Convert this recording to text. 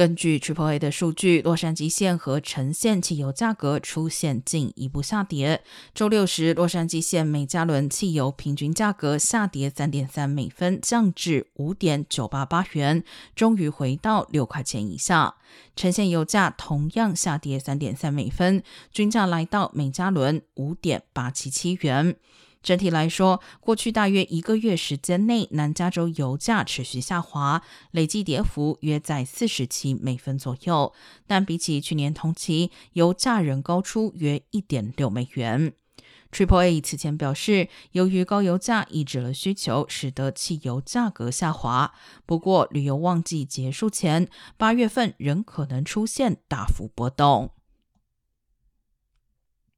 根据 Triple A 的数据，洛杉矶县和橙县汽油价格出现进一步下跌。周六时，洛杉矶县每加仑汽油平均价格下跌三点三美分，降至五点九八八元，终于回到六块钱以下。橙县油价同样下跌三点三美分，均价来到每加仑五点八七七元。整体来说，过去大约一个月时间内，南加州油价持续下滑，累计跌幅约在四十七美分左右。但比起去年同期，油价仍高出约一点六美元。Triple A 此前表示，由于高油价抑制了需求，使得汽油价格下滑。不过，旅游旺季结束前，八月份仍可能出现大幅波动。